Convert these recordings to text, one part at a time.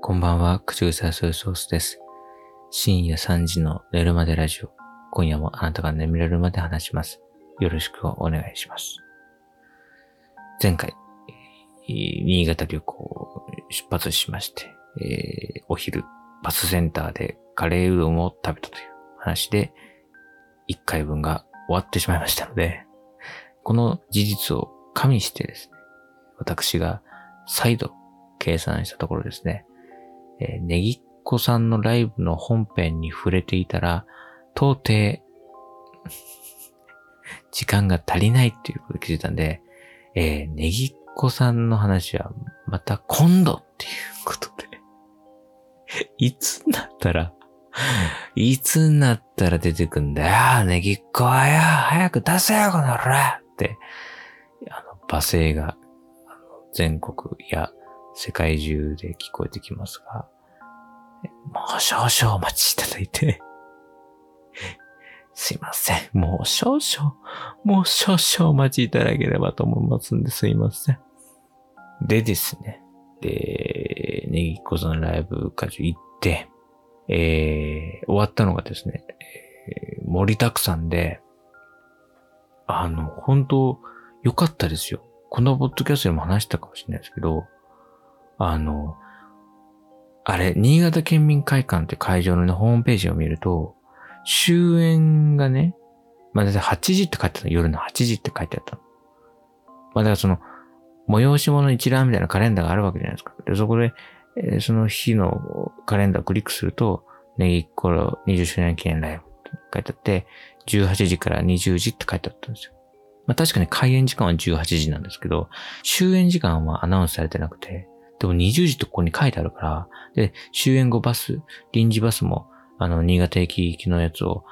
こんばんは、口癖はソイソースです。深夜3時の寝るまでラジオ。今夜もあなたが眠れるまで話します。よろしくお願いします。前回、新潟旅行出発しまして、えー、お昼、バスセンターでカレーうどんを食べたという話で、1回分が終わってしまいましたので、この事実を加味してですね、私が再度計算したところですね、えー、ネギっ子さんのライブの本編に触れていたら、到底、時間が足りないっていうことで気づいたんで、えー、ネギっ子さんの話はまた今度っていうことでいつになったら、いつになったら出てくんだよ、ネギっ子はよ、早く出せよ、この野郎って、あの、罵声が、全国や世界中で聞こえてきますが、もう少々お待ちいただいて すいません。もう少々、もう少々お待ちいただければと思いますんですいません。でですね。で、ネギっ子さんライブ会場行って、えー、終わったのがですね、えー、盛りだくさんで、あの、本当良かったですよ。このポッドキャストでも話したかもしれないですけど、あの、あれ、新潟県民会館って会場のね、ホームページを見ると、終演がね、まあ、だい8時って書いてあったの。夜の8時って書いてあったの。まあ、だからその、催し物一覧みたいなカレンダーがあるわけじゃないですか。で、そこで、えー、その日のカレンダーをクリックすると、ネギっころ20周年記念ライブって書いてあって、18時から20時って書いてあったんですよ。まあ確かに開演時間は18時なんですけど、終演時間はアナウンスされてなくて、でも20時ってここに書いてあるから、で、終演後バス、臨時バスも、あの、新潟駅行きのやつを、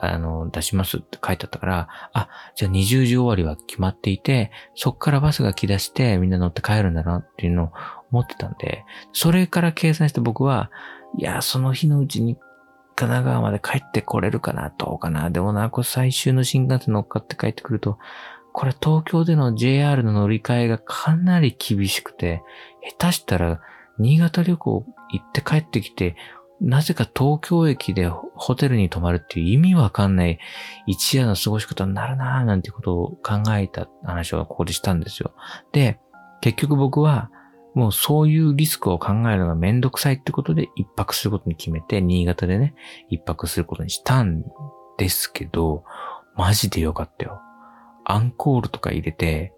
あの、出しますって書いてあったから、あ、じゃあ20時終わりは決まっていて、そっからバスが来だしてみんな乗って帰るんだなっていうのを思ってたんで、それから計算して僕は、いや、その日のうちに神奈川まで帰ってこれるかな、どうかな。でもな、これ最終の新幹線乗っかって帰ってくると、これ東京での JR の乗り換えがかなり厳しくて、下手したら新潟旅行行って帰ってきて、なぜか東京駅でホテルに泊まるっていう意味わかんない一夜の過ごし方になるなぁなんてことを考えた話をここでしたんですよ。で、結局僕はもうそういうリスクを考えるのがめんどくさいってことで一泊することに決めて、新潟でね、一泊することにしたんですけど、マジでよかったよ。アンコールとか入れて、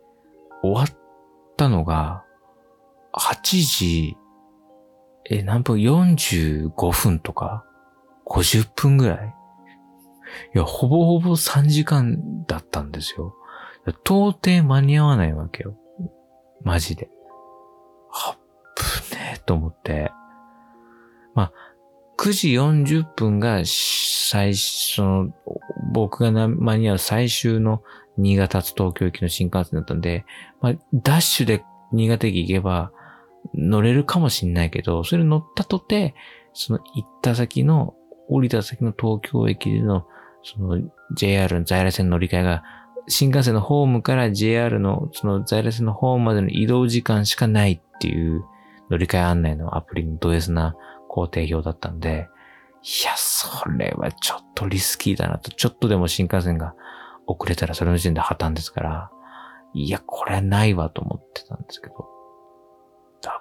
終わったのが、8時、え、何分 ?45 分とか ?50 分ぐらい？いや、ほぼほぼ3時間だったんですよ。到底間に合わないわけよ。マジで。はっぶねえと思って。まあ、9時40分が最初の、僕が間に合う最終の新潟と東京行きの新幹線だったんで、まあ、ダッシュで新潟駅行けば乗れるかもしんないけど、それ乗ったとて、その行った先の、降りた先の東京駅での、その JR の在来線乗り換えが、新幹線のホームから JR のその在来線のホームまでの移動時間しかないっていう乗り換え案内のアプリのド S な工程表だったんで、いや、それはちょっとリスキーだなと、ちょっとでも新幹線が遅れたらそれの時点で破綻ですから、いや、これはないわと思ってたんですけど、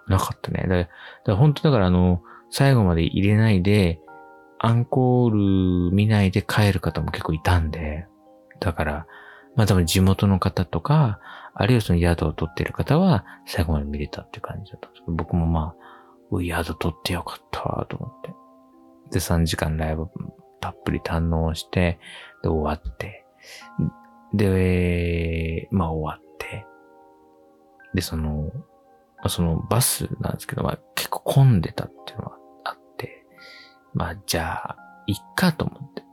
危なかったね。だから本当だからあの、最後まで入れないで、アンコール見ないで帰る方も結構いたんで、だから、まあ多分地元の方とか、あるいはその宿を取っている方は最後まで見れたっていう感じだったんですけど、僕もまあ、宿取ってよかったわと思って。で、3時間ライブたっぷり堪能して、で、終わって、で、まあ終わって、で、その、そのバスなんですけど、まあ結構混んでたっていうのがあって、まあじゃあ、いっかと思って。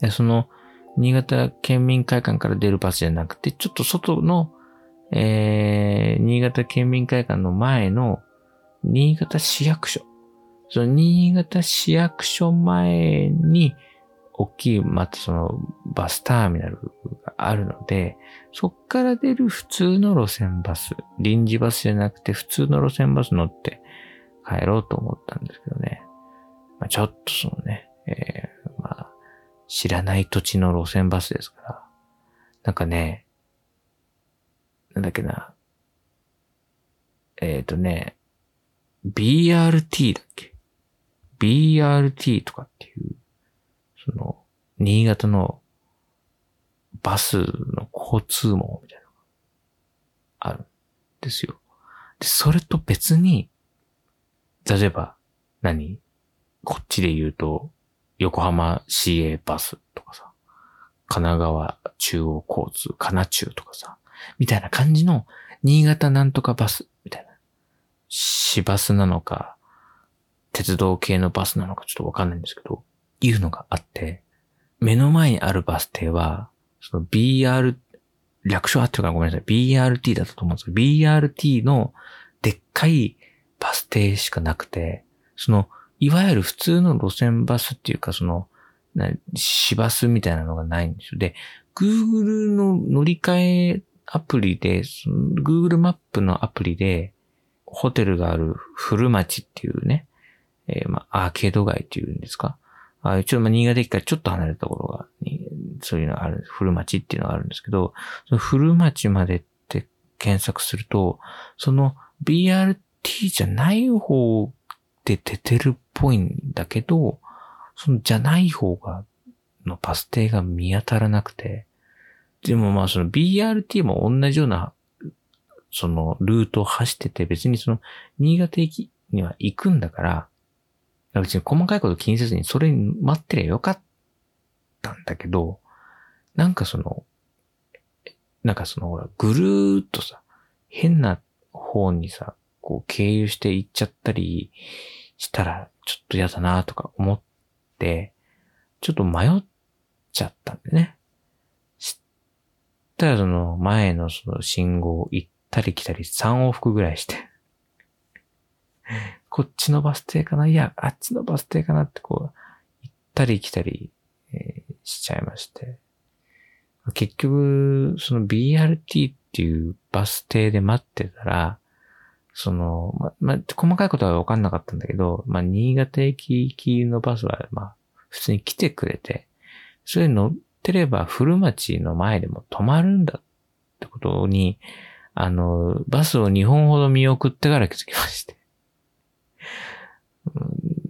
で、その、新潟県民会館から出るバスじゃなくて、ちょっと外の、えー、新潟県民会館の前の、新潟市役所。その新潟市役所前に、大きい、またそのバスターミナルがあるので、そっから出る普通の路線バス、臨時バスじゃなくて普通の路線バス乗って帰ろうと思ったんですけどね。まあ、ちょっとそのね、えー、まあ、知らない土地の路線バスですから、なんかね、なんだっけな、えっ、ー、とね、BRT だっけ ?BRT とかっていう、その、新潟のバスの交通網みたいなのがあるんですよ。で、それと別に、例えば何、こっちで言うと、横浜 CA バスとかさ、神奈川中央交通、神奈中とかさ、みたいな感じの、新潟なんとかバス、みたいな。市バスなのか、鉄道系のバスなのかちょっとわかんないんですけど、いうのがあって、目の前にあるバス停は、その BR、略称あってるからごめんなさい。BRT だったと思うんですけど、BRT のでっかいバス停しかなくて、その、いわゆる普通の路線バスっていうか、その、市バスみたいなのがないんですよ。で、Google の乗り換えアプリで、Google マップのアプリで、ホテルがある古町っていうね、えー、まあ、アーケード街っていうんですか。あちょっとまあ、新潟駅からちょっと離れたところが、そういうのがある、古町っていうのがあるんですけど、その古町までって検索すると、その BRT じゃない方で出てるっぽいんだけど、そのじゃない方が、のバス停が見当たらなくて、でもまあその BRT も同じような、そのルートを走ってて別にその新潟駅には行くんだから、別に細かいこと気にせずにそれに待ってりゃよかったんだけど、なんかその、なんかそのほら、ぐるーっとさ、変な方にさ、こう経由して行っちゃったりしたらちょっと嫌だなとか思って、ちょっと迷っちゃったんでね。したらその前のその信号行ったり来たり3往復ぐらいしてこっちのバス停かな？いや、あっちのバス停かなってこう、行ったり来たり、えー、しちゃいまして。結局、その BRT っていうバス停で待ってたら、その、ま、ま細かいことは分かんなかったんだけど、まあ、新潟駅行きのバスは、まあ、普通に来てくれて、それ乗ってれば古町の前でも止まるんだってことに、あの、バスを2本ほど見送ってから気づきまして。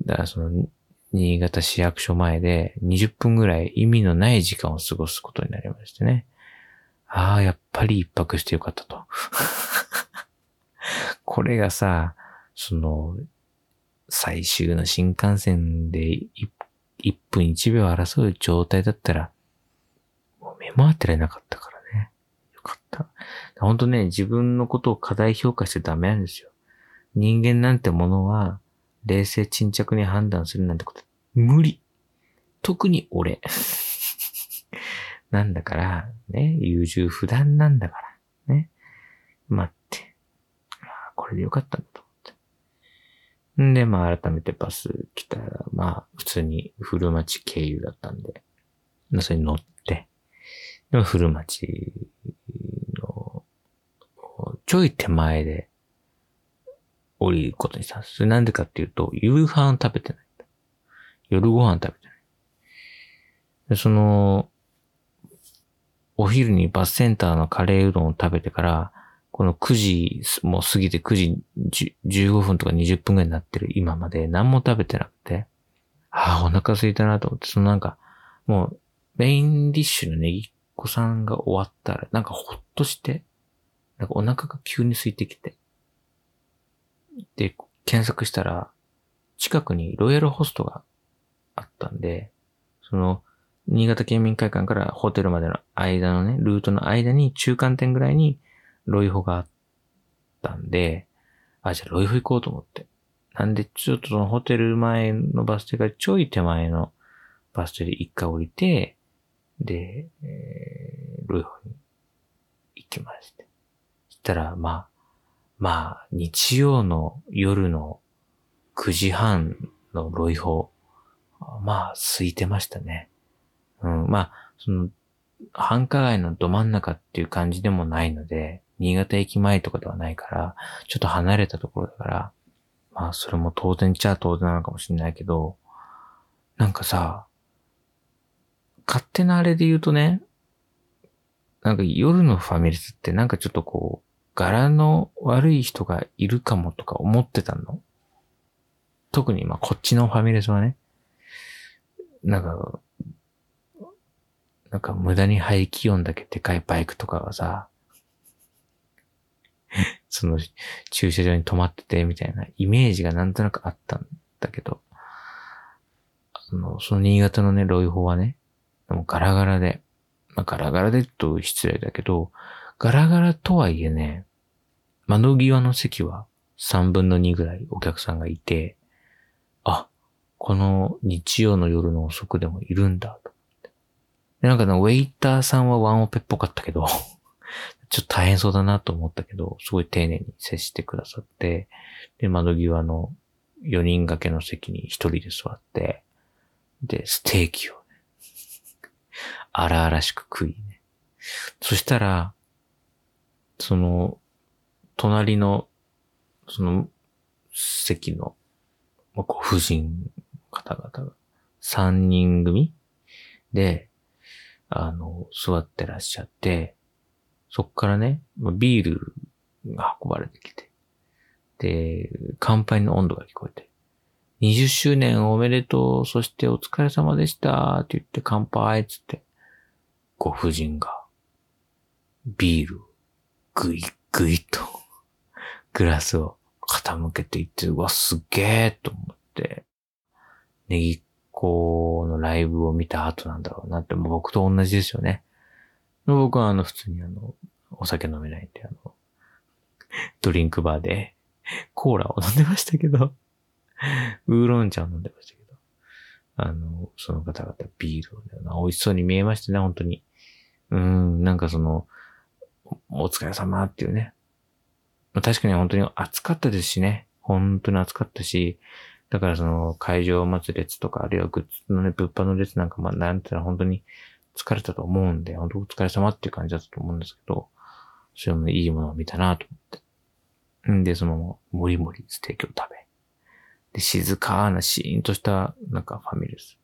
だからその、新潟市役所前で20分ぐらい意味のない時間を過ごすことになりましてね。ああ、やっぱり一泊してよかったと。これがさ、その、最終の新幹線で1分1秒争う状態だったら、もう目も当てられなかったからね。よかった。本当ね、自分のことを過大評価しちゃダメなんですよ。人間なんてものは、冷静沈着に判断するなんてこと、無理。特に俺。なんだから、ね、優柔不断なんだから、ね。待って。あこれでよかったんだと思ってんで、まあ改めてバス来たら、まあ普通に古町経由だったんで、まあそれに乗って、でも古町のちょい手前で降りることにしたんです。それなんでかっていうと、夕飯食べてない。夜ご飯食べてない。で、その、お昼にバスセンターのカレーうどんを食べてから、この9時もう過ぎて9時15分とか20分ぐらいになってる今まで何も食べてなくて、ああ、お腹空いたなと思って、そのなんか、もうメインディッシュのネギっ子さんが終わったら、なんかほっとして、なんかお腹が急に空いてきて、で、検索したら、近くにロイヤルホストがあったんで、その、新潟県民会館からホテルまでの間のね、ルートの間に中間点ぐらいにロイホがあったんで、あ、じゃあロイホ行こうと思って。なんで、ちょっとそのホテル前のバス停がちょい手前のバス停で一回降りて、で、えー、ロイホに行きまして。そしたら、まあ、まあ、日曜の夜の9時半のロイホ、まあ、空いてましたね。うん、まあ、その、繁華街のど真ん中っていう感じでもないので、新潟駅前とかではないから、ちょっと離れたところだから、まあ、それも当然ちゃ当然なのかもしれないけど、なんかさ、勝手なあれで言うとね、なんか夜のファミレスってなんかちょっとこう、柄の悪い人がいるかもとか思ってたの？特にまあこっちのファミレスはね、なんか、なんか無駄に排気音だけでかいバイクとかがさ、その駐車場に止まっててみたいなイメージがなんとなくあったんだけど、あの、その新潟のね、ロイホはね、もうガラガラで、まあ、ガラガラでと失礼だけど、ガラガラとはいえね、窓際の席は3分の2ぐらいお客さんがいて、あ、この日曜の夜の遅くでもいるんだと。なんかね、ウェイターさんはワンオペっぽかったけど ちょっと大変そうだなと思ったけど、すごい丁寧に接してくださって、で、窓際の4人掛けの席に1人で座って、で、ステーキをね、荒々しく食いね。そしたら、その、隣の、その、席の、ご婦人方々が、3人組で、あの、座ってらっしゃって、そっからね、ビールが運ばれてきて、で、乾杯の温度が聞こえて、20周年おめでとう、そしてお疲れ様でした、って言って乾杯、つって、ご婦人が、ビール、ぐいぐいと、グラスを傾けていって、うわ、すげえと思って、ネギっ子のライブを見た後なんだろうなって、もう僕と同じですよね。僕はあの、普通にあの、お酒飲めないんで、あの、ドリンクバーで、コーラを飲んでましたけど、ウーロン茶を飲んでましたけど、あの、その方々ビールをね、美味しそうに見えましたね、本当に。うん、なんかその、お疲れ様っていうね。まあ確かに本当に暑かったですしね。本当に暑かったし、だからその会場を待つ列とか、あるいはグッズのね、物販の列なんか、まあなんていうのは本当に疲れたと思うんで、本当お疲れ様っていう感じだったと思うんですけど、それもいいものを見たなと思って。んで、その、もりもりステーキを食べ。で、静かなシーンとした、なんかファミレス。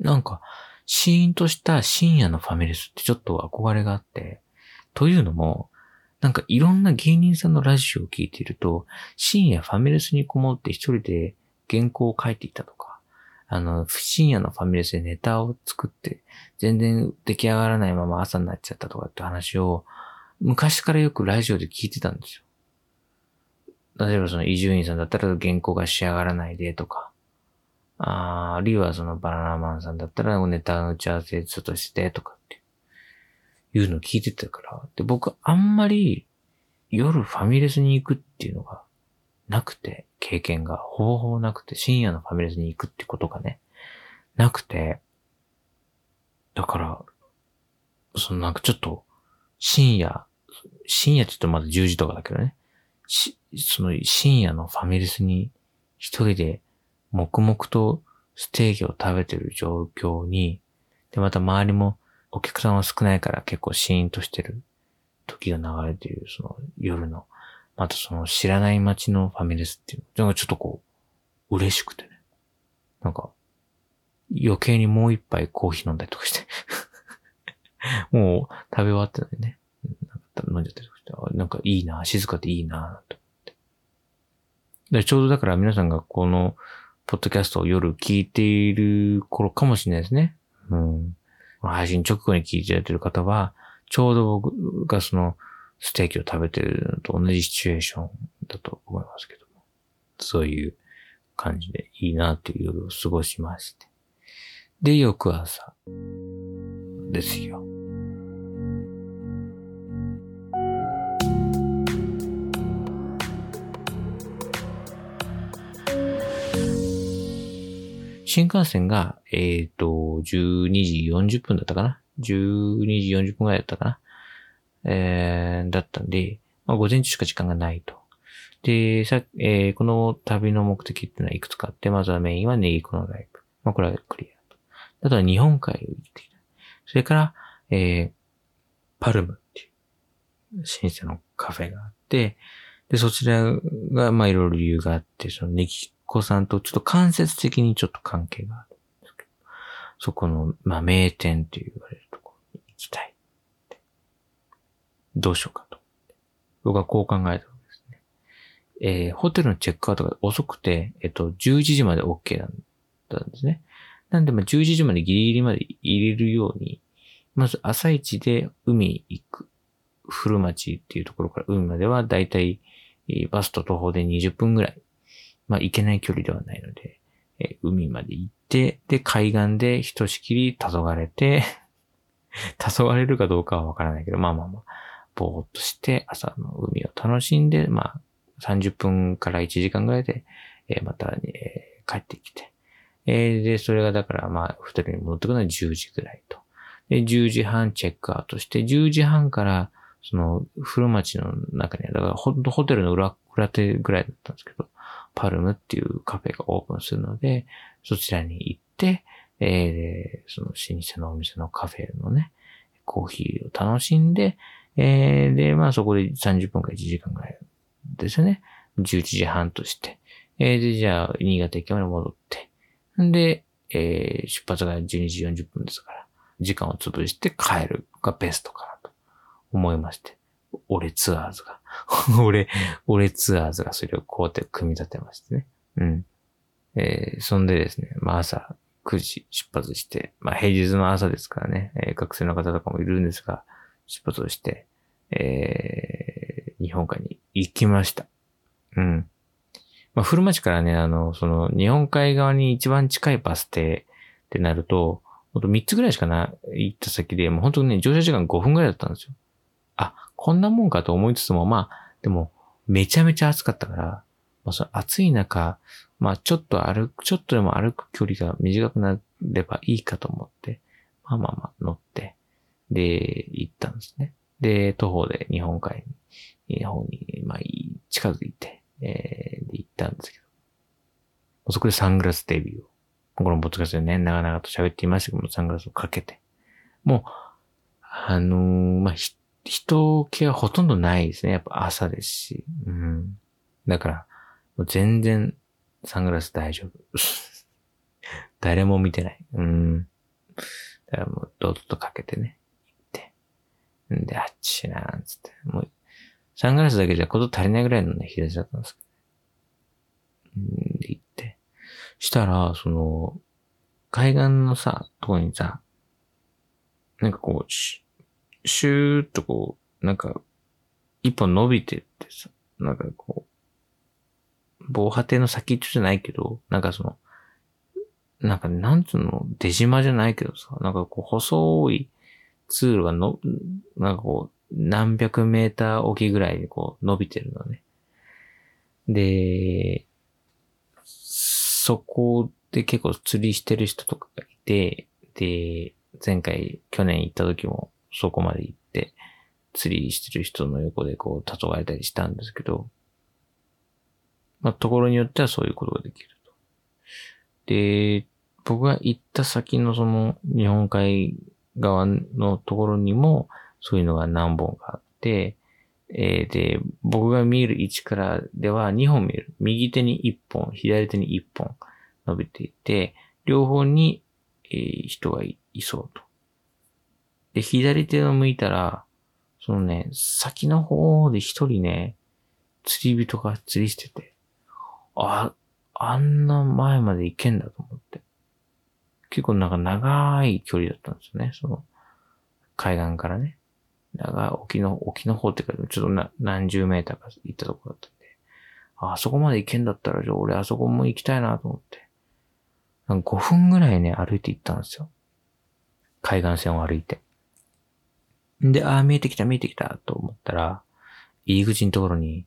なんか、シーンとした深夜のファミレスってちょっと憧れがあって、というのも、なんかいろんな芸人さんのラジオを聞いていると、深夜ファミレスにこもって一人で原稿を書いていたとか、あの、深夜のファミレスでネタを作って、全然出来上がらないまま朝になっちゃったとかって話を、昔からよくラジオで聞いてたんですよ。例えばその伊集院さんだったら原稿が仕上がらないでとか、ああるいはそのバナナマンさんだったらネタの打ち合わせちょっとしてとかいうのを聞いてたから、で、僕あんまり夜ファミレスに行くっていうのがなくて、経験が。ほぼほぼなくて、深夜のファミレスに行くってことがね、なくて、だから、そのなんかちょっと、深夜、深夜って言うとまだ10時とかだけどね、し、その深夜のファミレスに一人で黙々とステーキを食べてる状況に、で、また周りもお客さんは少ないから結構シーンとしてる時が流れている、その夜の、またその知らない街のファミレスっていうのがちょっとこう、嬉しくてね。なんか、余計にもう一杯コーヒー飲んだりとかして もう食べ終わってないね。飲んじゃったりとかして、なんかいいな、静かでいいな、と思って。でちょうどだから皆さんがこの、ポッドキャストを夜聞いている頃かもしれないですね。うん。配信直後に聞いてやってる方は、ちょうど僕がその、ステーキを食べてるのと同じシチュエーションだと思いますけども。そういう感じでいいなっていう夜を過ごしまして。で、翌朝ですよ。新幹線が、えっ、ー、と、12時40分だったかな ?12 時40分ぐらいだったかな？えー、だったんで、まあ、午前中しか時間がないと。で、さ、えー、この旅の目的っていうのはいくつかあって、まずはメインはネギコのライブ。まあ、これはクリアと。あとは日本海を行ってきた。それから、えー、パルムっていう、新鮮のカフェがあって、で、そちらが、まあ、いろいろ理由があって、そのネギ子さんとちょっと間接的にちょっと関係があるんですけど、そこの、まあ、名店と言われるところに行きたい。どうしようかと。僕はこう考えたわけですね。えー、ホテルのチェックアウトが遅くて、えっと、11時まで OK だったんですね。なんで、まあ、11時までギリギリまで入れるように、まず朝一で海行く。古町っていうところから海まではだいたいバスと徒歩で20分ぐらい。まあ行けない距離ではないので、え海まで行って、で、海岸でひとしきり黄昏れて、黄昏れるかどうかはわからないけど、まあまあまあ、ぼーっとして朝の海を楽しんで、まあ30分から1時間ぐらいで、えまた、え帰ってきて、えで、それがだからまあ、ホテルに戻ってくるのは10時ぐらいと。で、10時半チェックアウトして、10時半からその、古町の中には、だからホテルの裏、裏手ぐらいだったんですけど、パルムっていうカフェがオープンするので、そちらに行って、えー、その老舗のお店のカフェのね、コーヒーを楽しんで、えー、で、まあそこで30分か1時間ぐらいですね。11時半として。えー、で、じゃあ、新潟駅まで戻って。んで、えー、出発が12時40分ですから、時間を潰して帰るがベストかなと。思いまして。俺ツアーズが。俺、俺ツアーズがそれをこうやって組み立てましてね。うん。えー、そんでですね、まあ朝9時出発して、まあ平日の朝ですからね、えー、学生の方とかもいるんですが、出発をして、えー、日本海に行きました。うん。まあ、古町からね、あの、その、日本海側に一番近いバス停ってなると、ほんと3つぐらいしかな、行った先で、もう本当にね、乗車時間5分ぐらいだったんですよ。あ、こんなもんかと思いつつも、まあ、でも、めちゃめちゃ暑かったから、まあ、その暑い中、まあ、ちょっと歩く、ちょっとでも歩く距離が短くなればいいかと思って、まあまあまあ乗って、で、行ったんですね。で、徒歩で日本海に、日本に、まあ、近づいて、えー、で行ったんですけど、そこでサングラスデビューを、このポッドキャストでね、長々と喋っていましたけども、サングラスをかけて、もう、あのー、まあ、人気はほとんどないですね。やっぱ朝ですし。うん。だから、もう全然サングラス大丈夫。誰も見てない。うん。だからもう、ドッとかけてね、行って。んで、あっちなーんつって。もう、サングラスだけじゃこと足りないぐらいのね、日差しだったんですけど。んで、行って。したら、その、海岸のさ、とこにさ、なんかこう、シューッとこう、なんか、一本伸びてってさ、なんかこう、防波堤の先っちょじゃないけど、なんかその、なんかなんつうの、出島じゃないけどさ、なんかこう細い通路がの、なんかこう、何百メーターおきぐらいでこう伸びてるのね。で、そこで結構釣りしてる人とかがいて、で、前回、去年行った時も、そこまで行って、釣りしてる人の横でこう、黄昏れたりしたんですけど、まあ、ところによってはそういうことができると。で、僕が行った先のその日本海側のところにもそういうのが何本かあって、えー、で、僕が見える位置からでは2本見える。右手に1本、左手に1本伸びていて、両方に、えー、人がいそうと。で、左手を向いたら、そのね、先の方で一人ね、釣り人が釣りしてて、あ、あんな前まで行けんだと思って。結構なんか長い距離だったんですよね、その、海岸からね。長い沖の、沖の方ってか、ちょっとな何十メーターか行ったとこだったんで、あ、あそこまで行けんだったら、じゃあ俺あそこも行きたいなと思って。なんか5分ぐらいね、歩いて行ったんですよ。海岸線を歩いて。で、ああ、見えてきた、見えてきた、と思ったら、入り口のところに、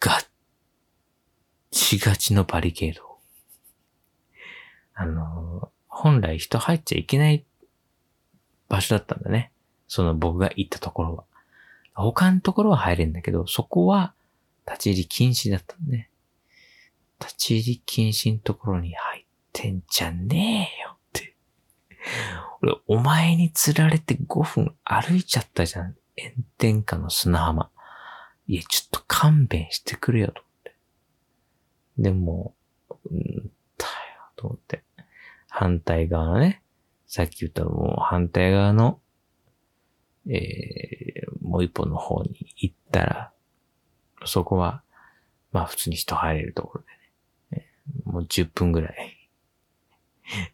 ガッチガチのバリケード。あの、本来人入っちゃいけない場所だったんだね。その僕が行ったところは。他のところは入れんだけど、そこは立ち入り禁止だったんね。立ち入り禁止のところに入ってんじゃねえよ。俺、お前に釣られて5分歩いちゃったじゃん。炎天下の砂浜。いや、ちょっと勘弁してくれよと思って。でも、うんだよ、と思って。反対側のね、さっき言ったもう反対側の、えー、もう一本の方に行ったら、そこは、まあ普通に人入れるところでね、もう10分ぐらい、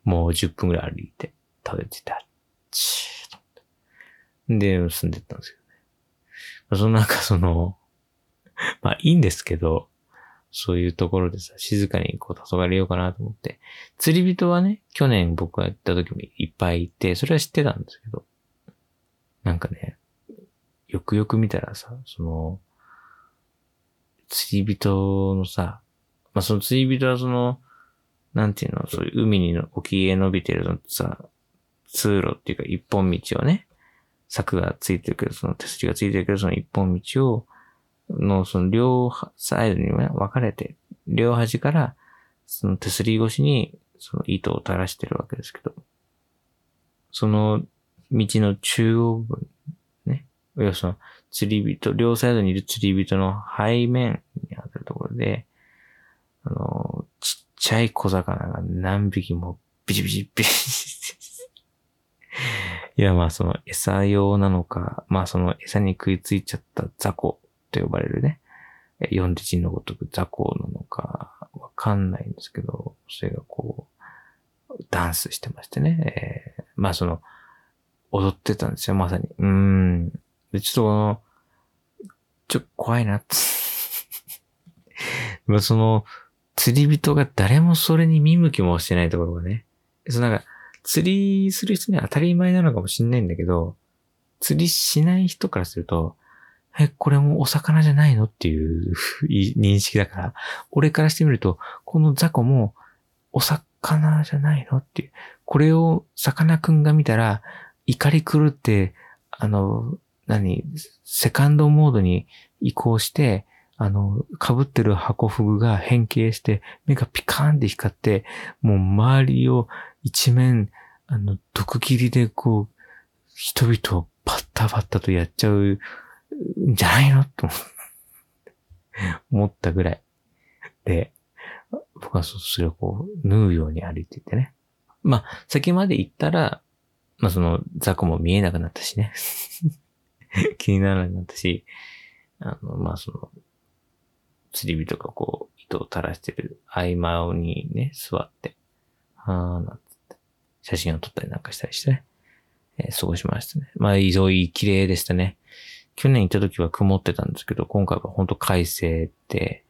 もう10分ぐらい歩いて、食べてた。チーと思って。で、住んでったんですけどね。そのなんかその、まあいいんですけど、そういうところでさ、静かにこう、黄昏ようかなと思って。釣り人はね、去年僕が行った時もいっぱいいて、それは知ってたんですけど、なんかね、よくよく見たらさ、その、釣り人のさ、まあ、その釣り人はその、なんていうの、そういう海に沖へ伸びてるのってさ、通路っていうか一本道をね、柵がついてるけど、その手すりがついてるけど、その一本道を、のその両サイドに、分かれて、両端から、その手すり越しに、その糸を垂らしてるわけですけど、その道の中央部、ね、要はその釣り人、両サイドにいる釣り人の背面にあたるところで、あの、ちっちゃい小魚が何匹もビチビチビチいや、まあその餌用なのか、まあその餌に食いついちゃった雑魚と呼ばれるね、読んで字のごとく雑魚なのかわかんないんですけど、それがこう、ダンスしてましてね、えー、まあその、踊ってたんですよ、まさに。うん。で、ちょっとこの、ちょっと怖いな まあその、釣り人が誰もそれに見向きもしてないところがね、そのなんか、釣りする人には当たり前なのかもしんないんだけど、釣りしない人からすると、え、これもお魚じゃないのっていう認識だから、俺からしてみると、この雑魚もお魚じゃないのっていう。これをさかなクンが見たら、怒り狂って、あの、何、セカンドモードに移行して、あの、被ってる箱フグが変形して、目がピカーンって光って、もう周りを一面、あの、毒切りでこう、人々をパッタパッタとやっちゃうんじゃないの？と 思ったぐらい。で、僕はそれをこう、縫うように歩いててね。まあ、先まで行ったら、まあその雑魚も見えなくなったしね。気にならなくなったし、あの、まあその、釣り人がこう、糸を垂らしてる合間にね、座って、あーなんつって、写真を撮ったりなんかしたりしてね、えー、過ごしましたね。まあ、非常に綺麗でしたね。去年行った時は曇ってたんですけど、今回は本当快晴で、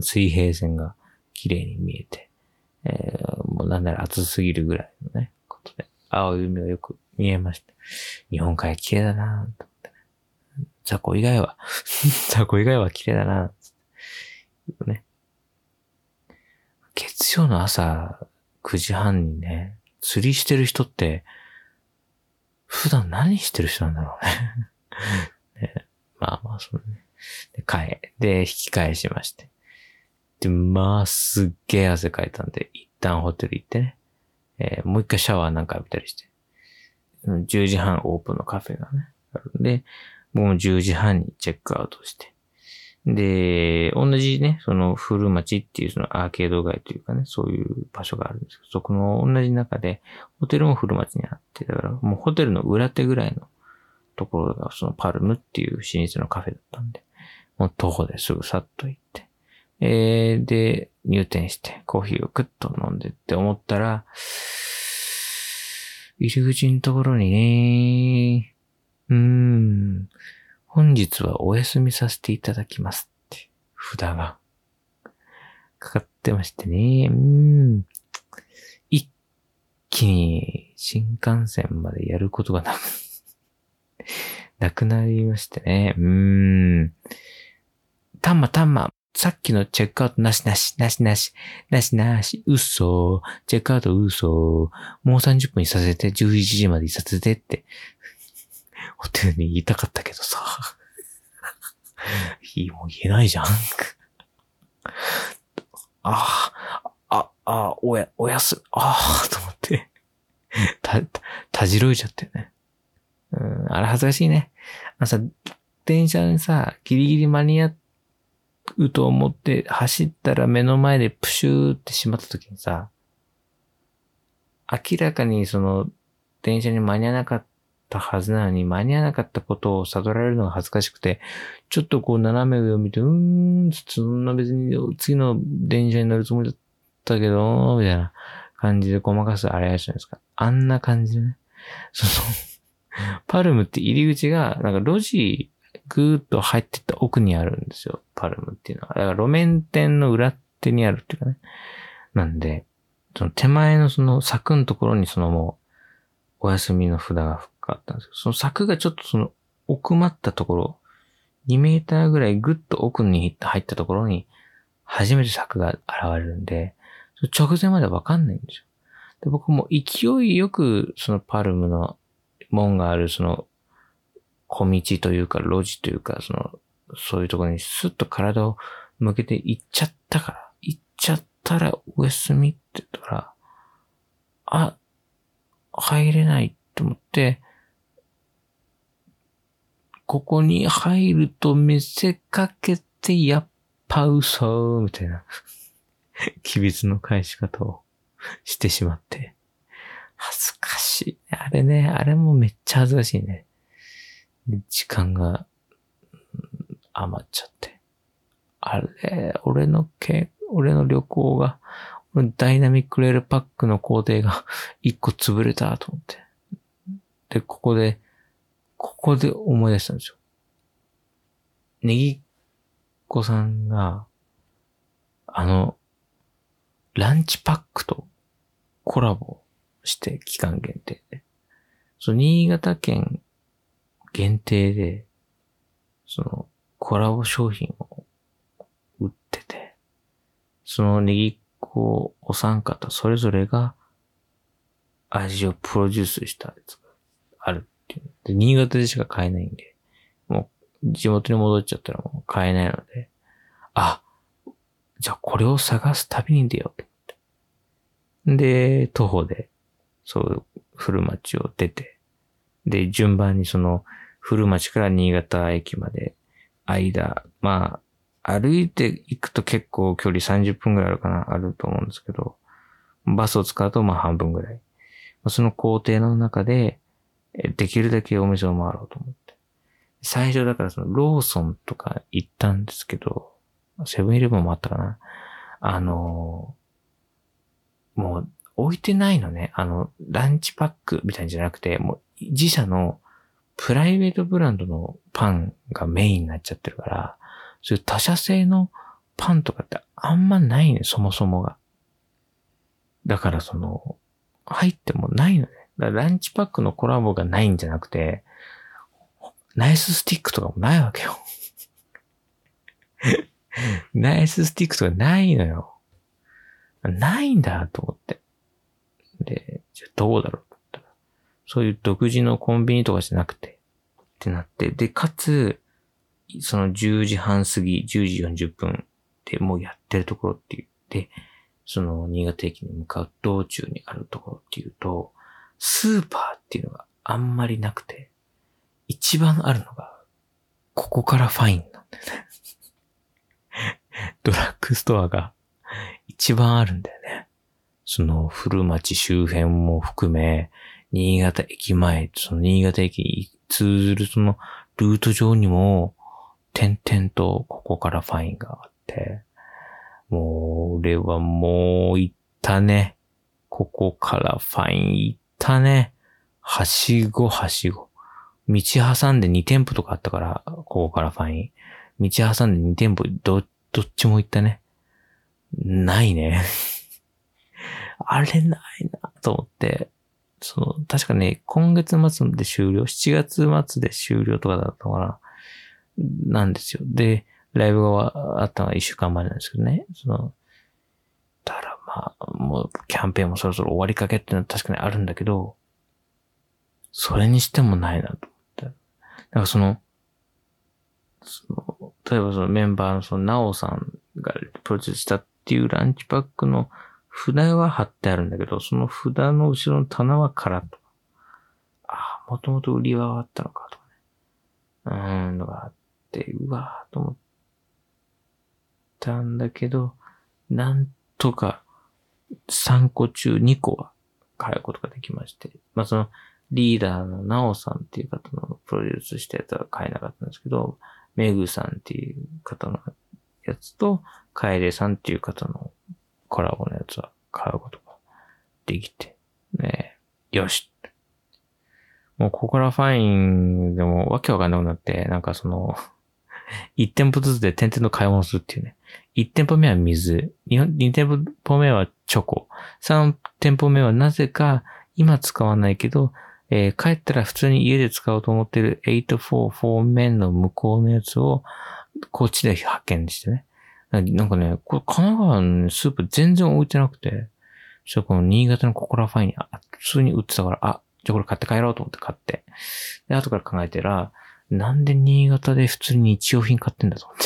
水平線が綺麗に見えて、えー、もうなんなら暑すぎるぐらいのね、ことで、青い海をよく見えました。日本海綺麗だなぁ、と思ってね。雑魚以外は 雑魚以外は綺麗だなぁ、ね。月曜の朝9時半にね、釣りしてる人って、普段何してる人なんだろうね ね。まあまあ、そのね。で、帰、で、引き返しまして。で、まあ、すっげえ汗かいたんで、一旦ホテル行ってね。えー、もう一回シャワーなんか浴びたりして。10時半オープンのカフェがね、あるんで、もう10時半にチェックアウトして。で、同じね、その古町っていうそのアーケード街というかね、そういう場所があるんですけど、そこの同じ中で、ホテルも古町にあって、だからもうホテルの裏手ぐらいのところがそのパルムっていう老舗のカフェだったんで、もう徒歩ですぐさっと行って、えー、で、入店してコーヒーをクッと飲んでって思ったら、入り口のところにね、うーん、本日はお休みさせていただきますって、札がかかってましてね。うん。一気に新幹線までやることがなく なくなりましてね。うーん。たんまたんま、さっきのチェックアウトなしなし、なしなし、なしなし、嘘、チェックアウト嘘、もう30分にさせて、11時までにさせてってホテルに言いたかったけどさ。いい、もう言えないじゃん。ああ、あ、あ、おや、おやす、ああ、と思って。た、たじろいちゃってね。うん、あれ恥ずかしいね。朝、電車にさ、ギリギリ間に合うと思って走ったら目の前でプシューってしまった時にさ、明らかにその電車に間に合わなかったはずなのに間に合わなかったことを悟られるのが恥ずかしくて、ちょっとこう斜め上を見て、うーん、そんな別に次の電車に乗るつもりだったけど、みたいな感じでごまかすあれやるじゃないですか。あんな感じでね。その、パルムって入り口が、なんか路地、ぐーっと入ってった奥にあるんですよ。パルムっていうのは。だから路面店の裏手にあるっていうかね。なんで、その手前のその柵のところにそのもう、お休みの札がかったんですよ。その柵がちょっとその奥まったところ、2メーターぐらいぐっと奥に入ったところに、初めて柵が現れるんで、直前までわかんないんですよ。で、僕も勢いよく、そのパルムの門がある、その、小道というか、路地というか、その、そういうところにスッと体を向けて行っちゃったから、行っちゃったらお休みって言ったら、あ、入れないと思って、ここに入ると見せかけて、やっぱ嘘みたいな、機密の返し方をしてしまって。恥ずかしい。あれね、あれもめっちゃ恥ずかしいね。時間が、余っちゃって。あれ、俺のけ、俺の旅行が、ダイナミックレールパックの工程が一個潰れたと思って。で、ここで、ここで思い出したんですよ。ネギっ子さんが、あの、ランチパックとコラボして期間限定で。その新潟県限定で、そのコラボ商品を売ってて、そのネギっ子お三方それぞれが味をプロデュースしたやつがあるて。で、新潟でしか買えないんで、もう地元に戻っちゃったらもう買えないので、あ、じゃあこれを探す旅に出ようと思って。で、徒歩で、そう、古町を出て、で、順番にその、古町から新潟駅まで、間、まあ、歩いて行くと結構距離30分ぐらいあるかな、あると思うんですけど、バスを使うとまあ半分ぐらい。その工程の中で、できるだけお店を回ろうと思って。最初だからそのローソンとか行ったんですけど、セブンイレブンもあったかな。あのー、もう置いてないのね。あの、ランチパックみたいじゃなくて、もう自社のプライベートブランドのパンがメインになっちゃってるから、そういう他社製のパンとかってあんまないね、そもそもが。だからその、入ってもないのね。ランチパックのコラボがないんじゃなくて、ナイススティックとかもないわけよ。ナイススティックとかないのよ。ないんだと思って。で、じゃどうだろうと、そういう独自のコンビニとかじゃなくて、ってなって、で、かつ、その10時半過ぎ、10時40分でもうやってるところって言って、その新潟駅に向かう道中にあるところっていうと、スーパーっていうのがあんまりなくて、一番あるのが、ここからファインなんだよね。ドラッグストアが一番あるんだよね。その古町周辺も含め、新潟駅前、その新潟駅通ずるそのルート上にも、点々とここからファインがあって、もう、俺はもう行ったね。ここからファイン行ったね。はしごはしご。道挟んで2店舗とかあったから、ここからファイン。道挟んで2店舗、ど、どっちも行ったね。ないね。あれないなと思って、その、確かね、今月末で終了、7月末で終了とかだったかな、なんですよ。で、ライブがあったのは1週間前なんですけどね、その、だらまあ、もうキャンペーンもそろそろ終わりかけっていうのは確かにあるんだけど、それにしてもないなと思って。だからその、その例えばそのメンバーのその、なおさんがプロデュースしたっていうランチパックの札は貼ってあるんだけど、その札の後ろの棚は空と。ああ、もともと売りはあったのかとかうん、のがあって、うわーと思ったんだけど、なんとか3個中2個は変えることができまして、まあそのリーダーのナオさんっていう方のプロデュースしたやつは変えなかったんですけど、メグさんっていう方のやつと、カエレさんっていう方のコラボのやつは買うことができて、ねよし。もうここからファインでもわけわかんなくなって、なんかその、1店舗ずつで点々の買い物するっていうね。1店舗目は水、2店舗目はチョコ、3店舗目はなぜか今使わないけど、えー帰ったら普通に家で使おうと思ってる844面の向こうのやつを、こっちで発見してね。なんかね、これ神奈川のスープ全然置いてなくて、そこの新潟のココラファインに普通に売ってたから、あ、じゃあこれ買って帰ろうと思って買って。で、後から考えたら、なんで新潟で普通に日用品買ってんだと思って。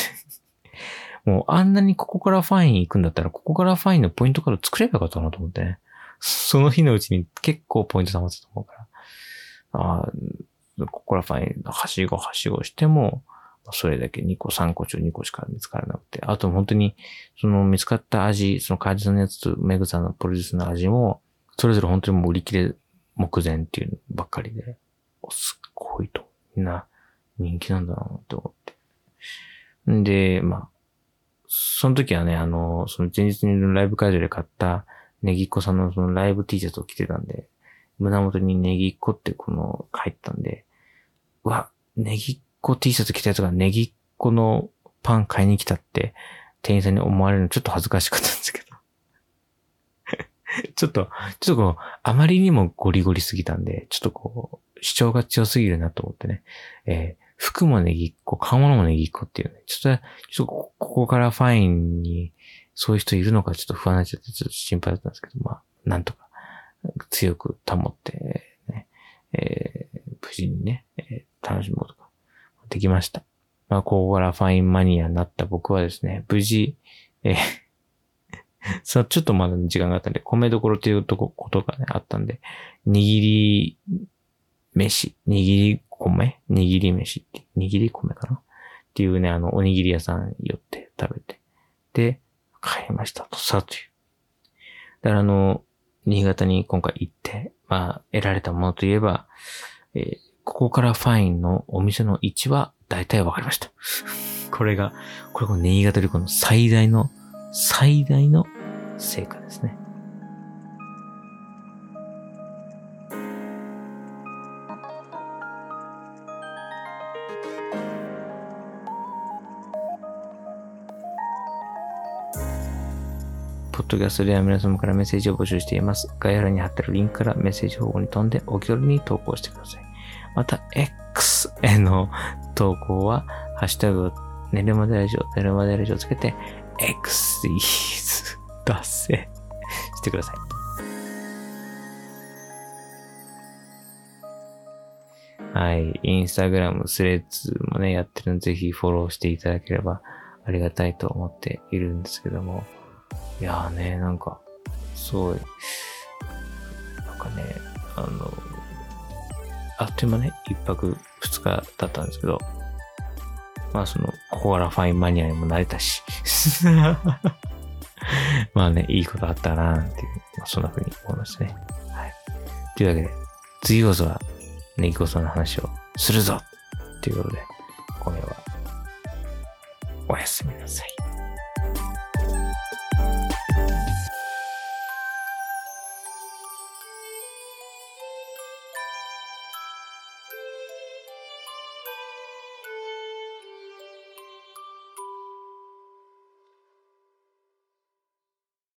もうあんなにここからファイン行くんだったら、ここからファインのポイントカード作ればよかったなと思ってね。その日のうちに結構ポイント溜まったと思うから。ああ、ここからファイン、はしごはしごしても、それだけ2個、3個中2個しか見つからなくて。あと本当に、その見つかった味、そのカージさんのやつとメグさんのプロデュースの味も、それぞれ本当にもう売り切れ目前っていうのばっかりで、すっごいと、みんな人気なんだなって思って。んで、まあ、その時はね、あの、その前日にライブ会場で買ったネギっ子さんのそのライブ T シャツを着てたんで、胸元にネギっ子ってこの入ったんで、うわ、ネギっ子 T シャツ着たやつがネギっ子のパン買いに来たって店員さんに思われるのちょっと恥ずかしかったんですけど。ちょっと、ちょっとこう、あまりにもゴリゴリすぎたんで、ちょっとこう、主張が強すぎるなと思ってね。えー服もネギっ子、買うものもネギっ子っていうね。ちょっと、ちょっとここからファインにそういう人いるのかちょっと不安になっちゃって、ちょっと心配だったんですけど、まあ、なんとか強く保って、ね、えー無事にね、えー楽しむことができました。まあ、ここからファインマニアになった僕はですね、無事、えーさあ、ちょっとまだ時間があったんで、米どころというとこ、ことがね、あったんで、握り飯、握り米？握り飯って、握り米かな？っていうね、あの、おにぎり屋さん寄って食べて、で、帰りましたとさ、という。だからあの、新潟に今回行って、まあ、得られたものといえば、えーここからファインのお店の位置は大体わかりました。これが、これこの新潟旅行の最大の、最大の成果ですね。ポッドキャストでは皆様からメッセージを募集しています。概要欄に貼ってるリンクからメッセージ方法に飛んでお気軽に投稿してください。また、X への投稿は、ハッシュタグ寝るまでラジオ、寝るまでラジオをつけて、X イーズ達成してください。はい。インスタグラム、スレッズもね、やってるので、ぜひフォローしていただければありがたいと思っているんですけども。いやーね、なんか、すごい、なんかね、あの、あっという間ね、一泊二日だったんですけど、まあその、ここからファインマニアにもなれたし、まあね、いいことあったなーっていう、まあ、そんな風に思いましたね。はい。というわけで、次こそは、ネギコソの話をするぞということで、今夜は、おやすみなさい。